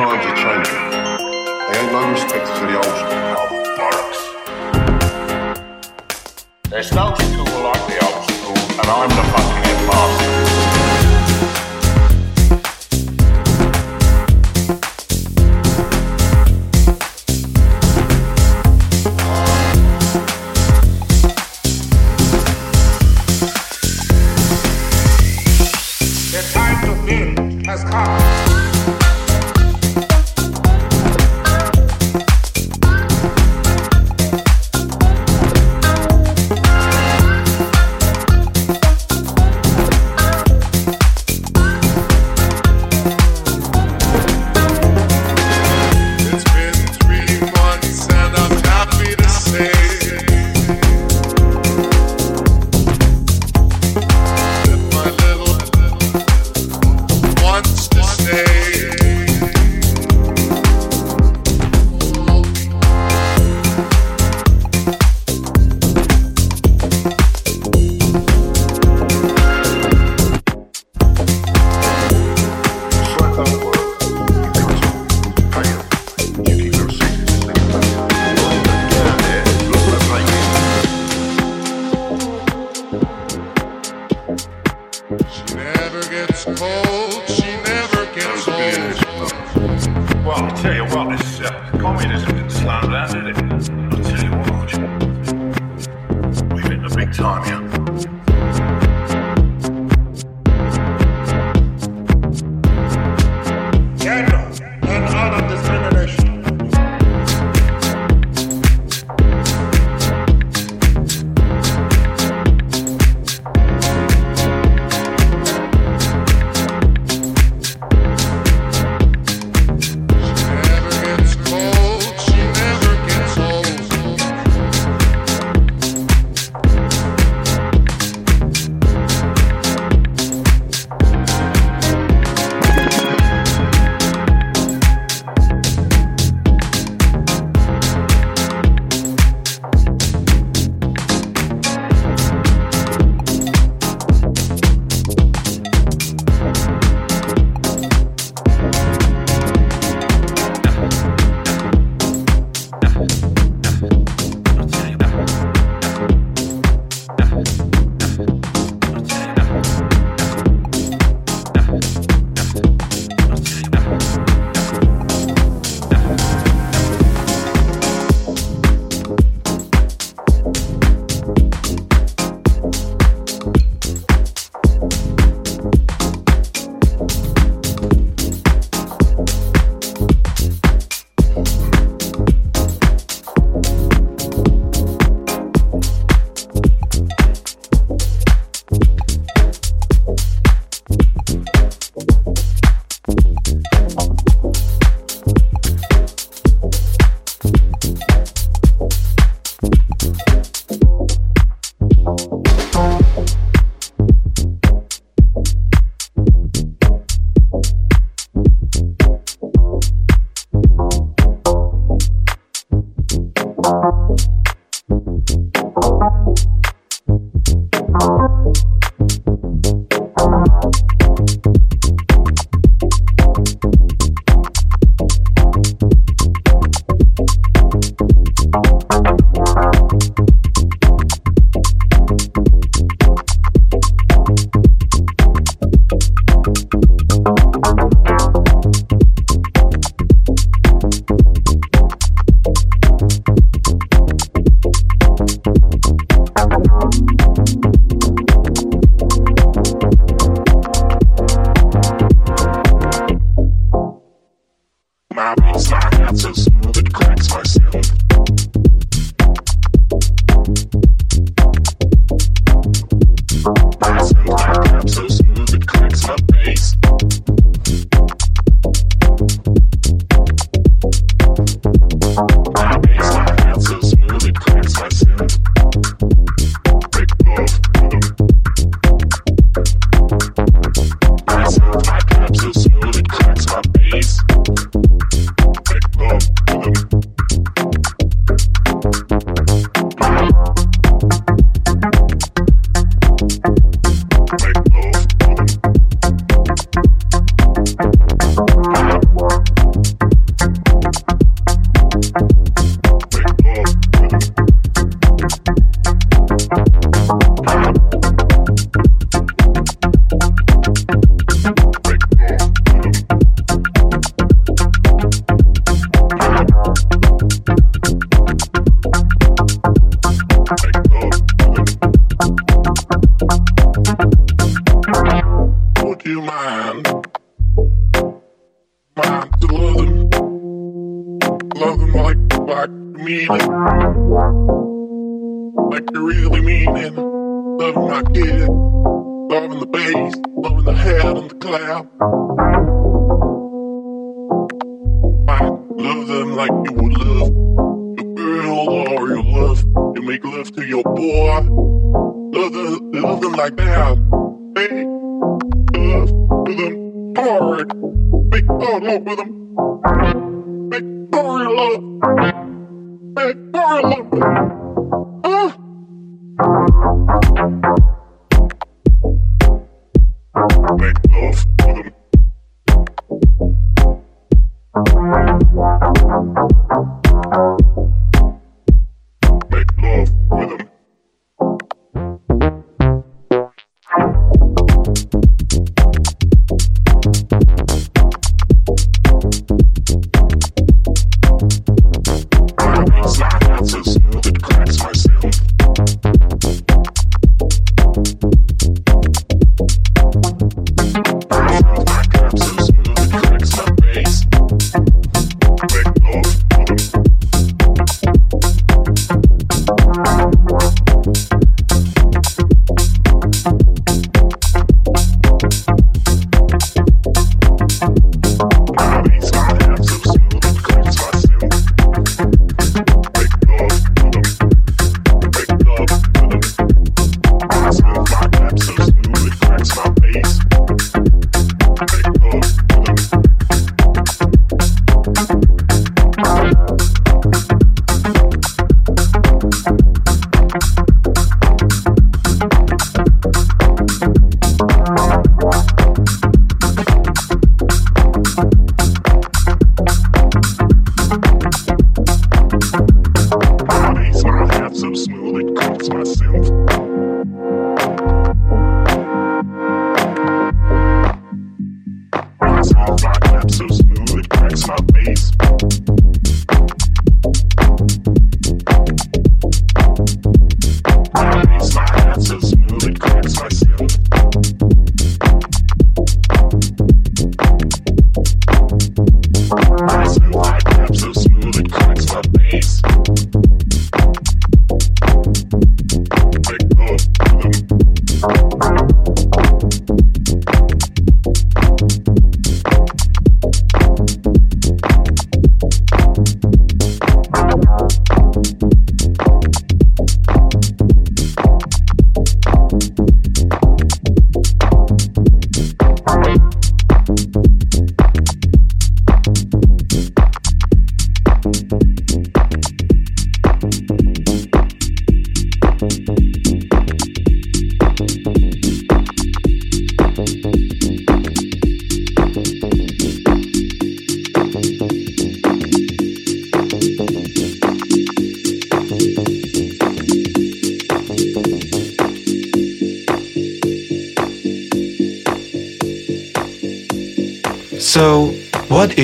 times are changing. They ain't no respect for the old school. Oh, bollocks. There's no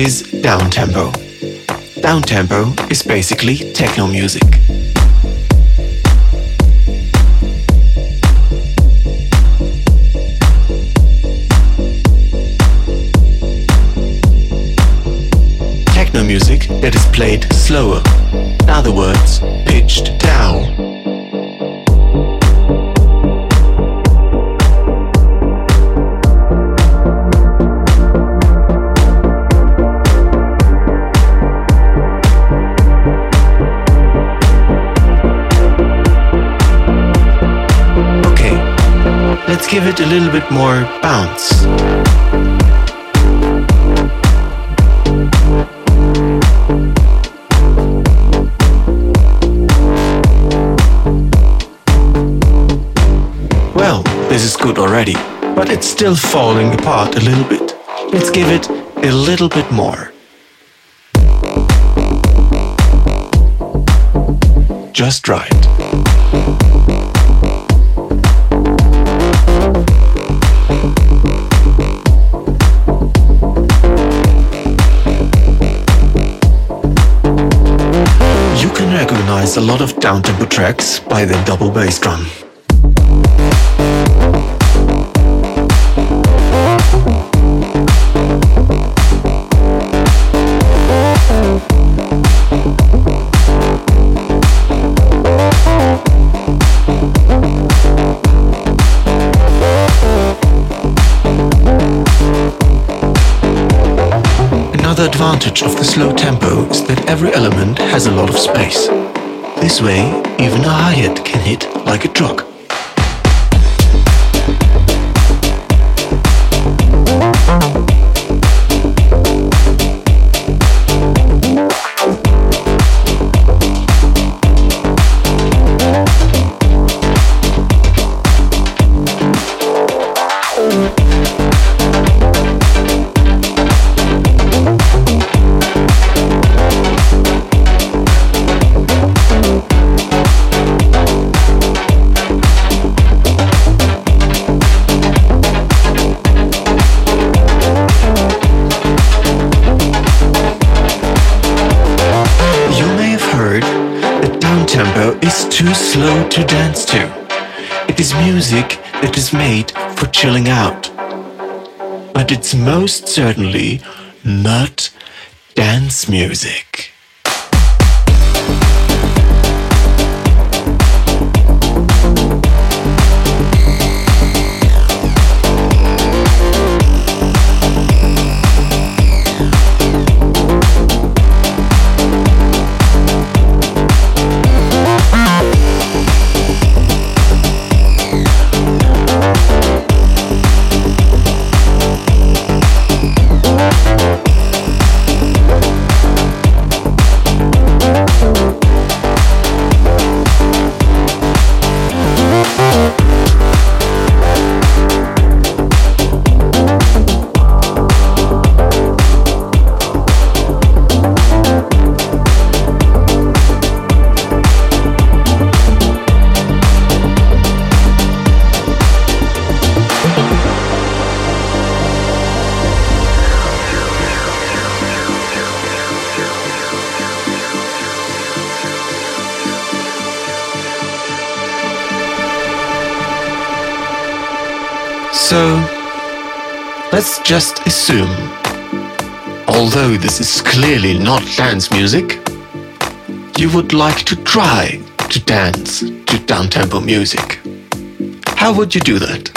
is downtempo? Downtempo is basically techno music. Techno music that is played slower. In other words, pitched give it a little bit more bounce. Well, this is good already, but it's still falling apart a little bit. Let's give it a little bit more. Just right. Recognize a lot of downtempo tracks by the double bass drum. Another advantage of the slow tempo is that every element has a lot of space. This way, even a hi-hat can hit like a truck. Dance to. It is music that is made for chilling out. But it's most certainly not dance music. Although this is clearly not dance music, you would like to try to dance to downtempo music. How would you do that?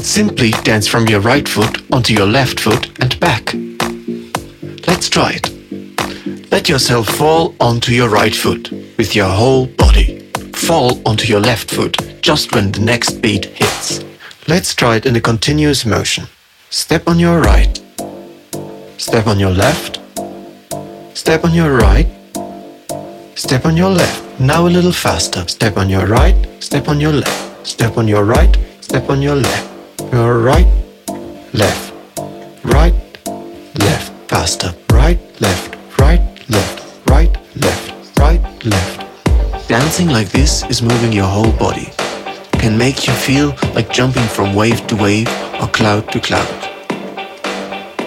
Simply dance from your right foot onto your left foot and back. Let's try it. Let yourself fall onto your right foot with your whole body. Fall onto your left foot just when the next beat hits. Let's try it in a continuous motion. Step on your right. Step on your left. Step on your right. Step on your left. Now a little faster. Step on your right. Step on your left. Step on your right. Step on your left. Your right. Left. Right. Left. Faster. Right. Left. Right. Left. Right. Left. Right. Left. Dancing like this is moving your whole body can make you feel like jumping from wave to wave or cloud to cloud.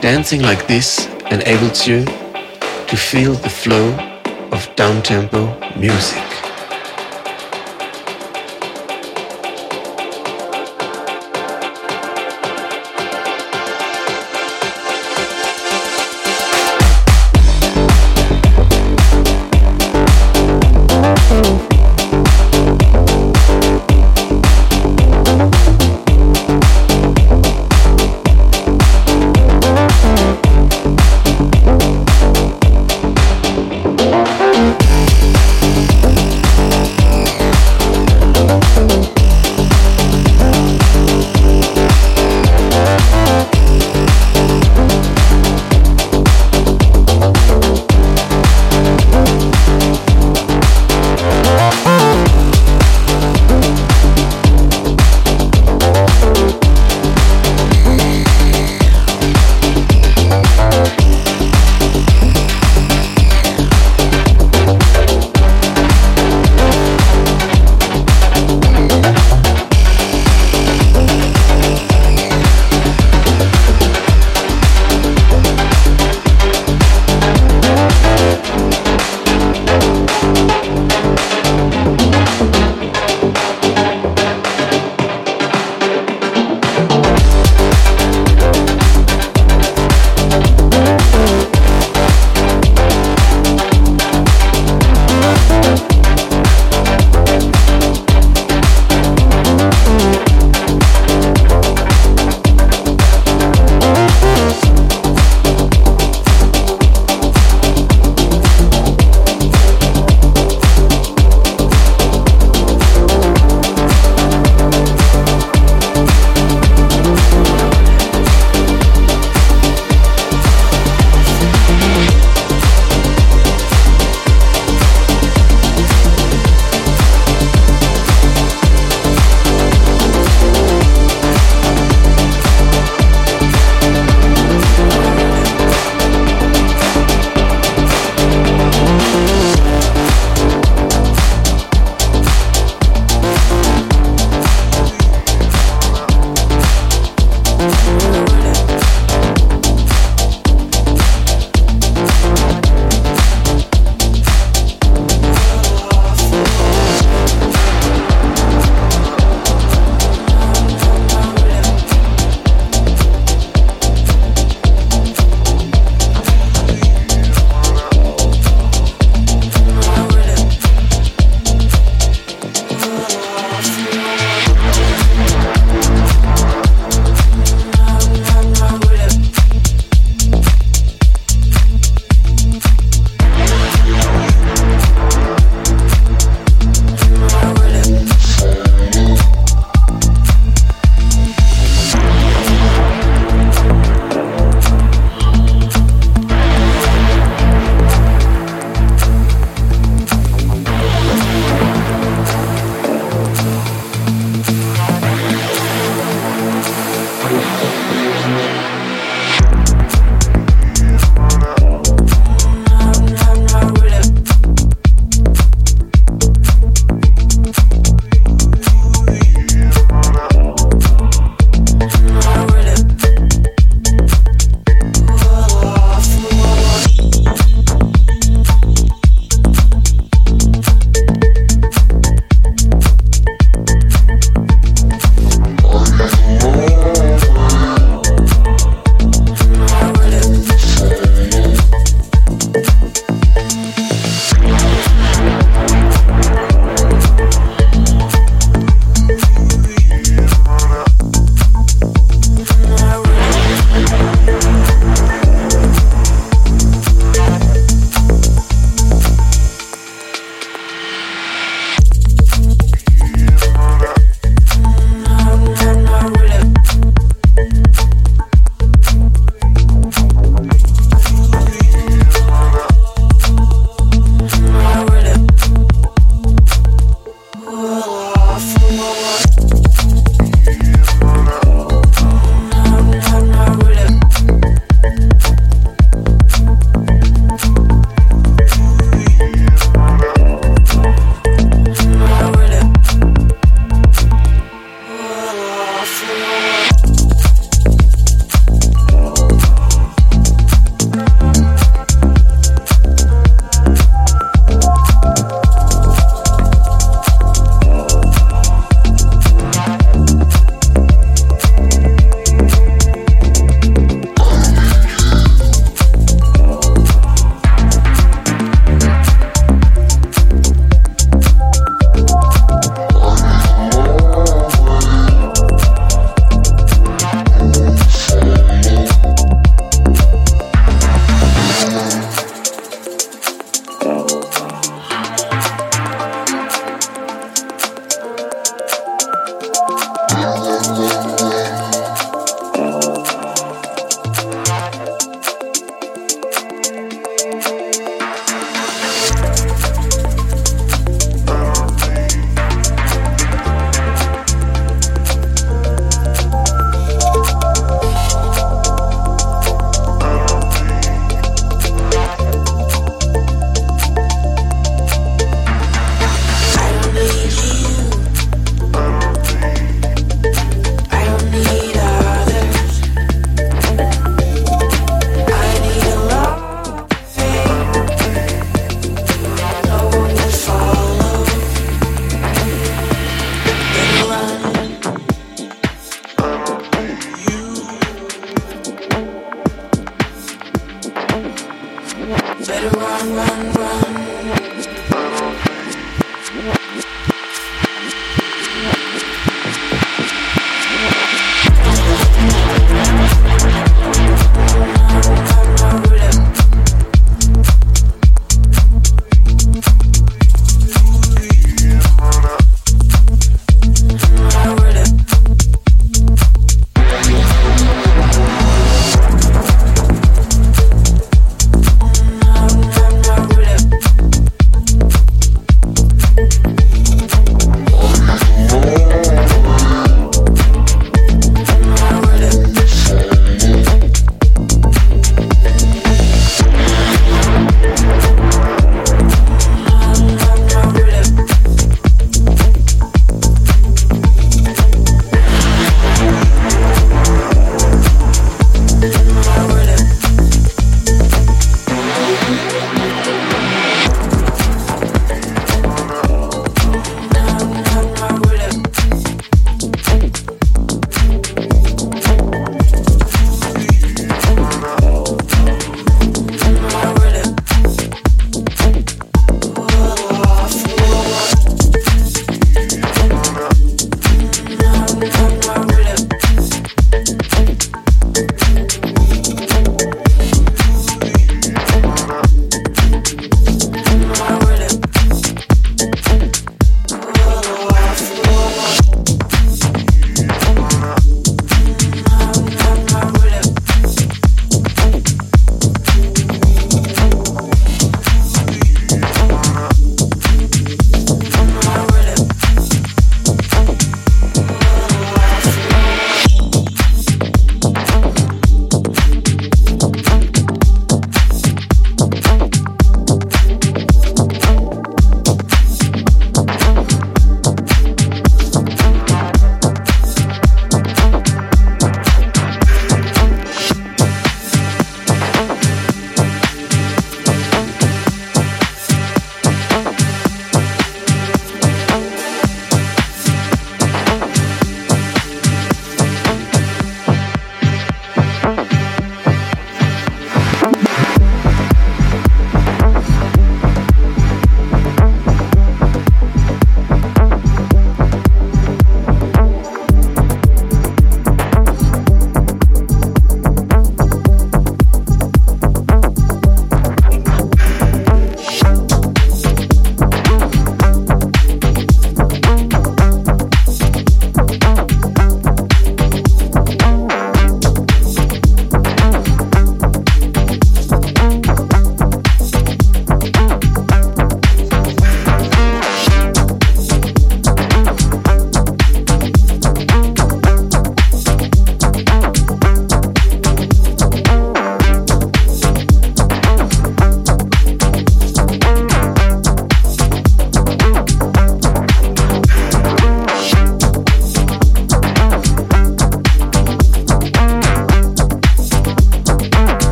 Dancing like this enables you to feel the flow of downtempo music.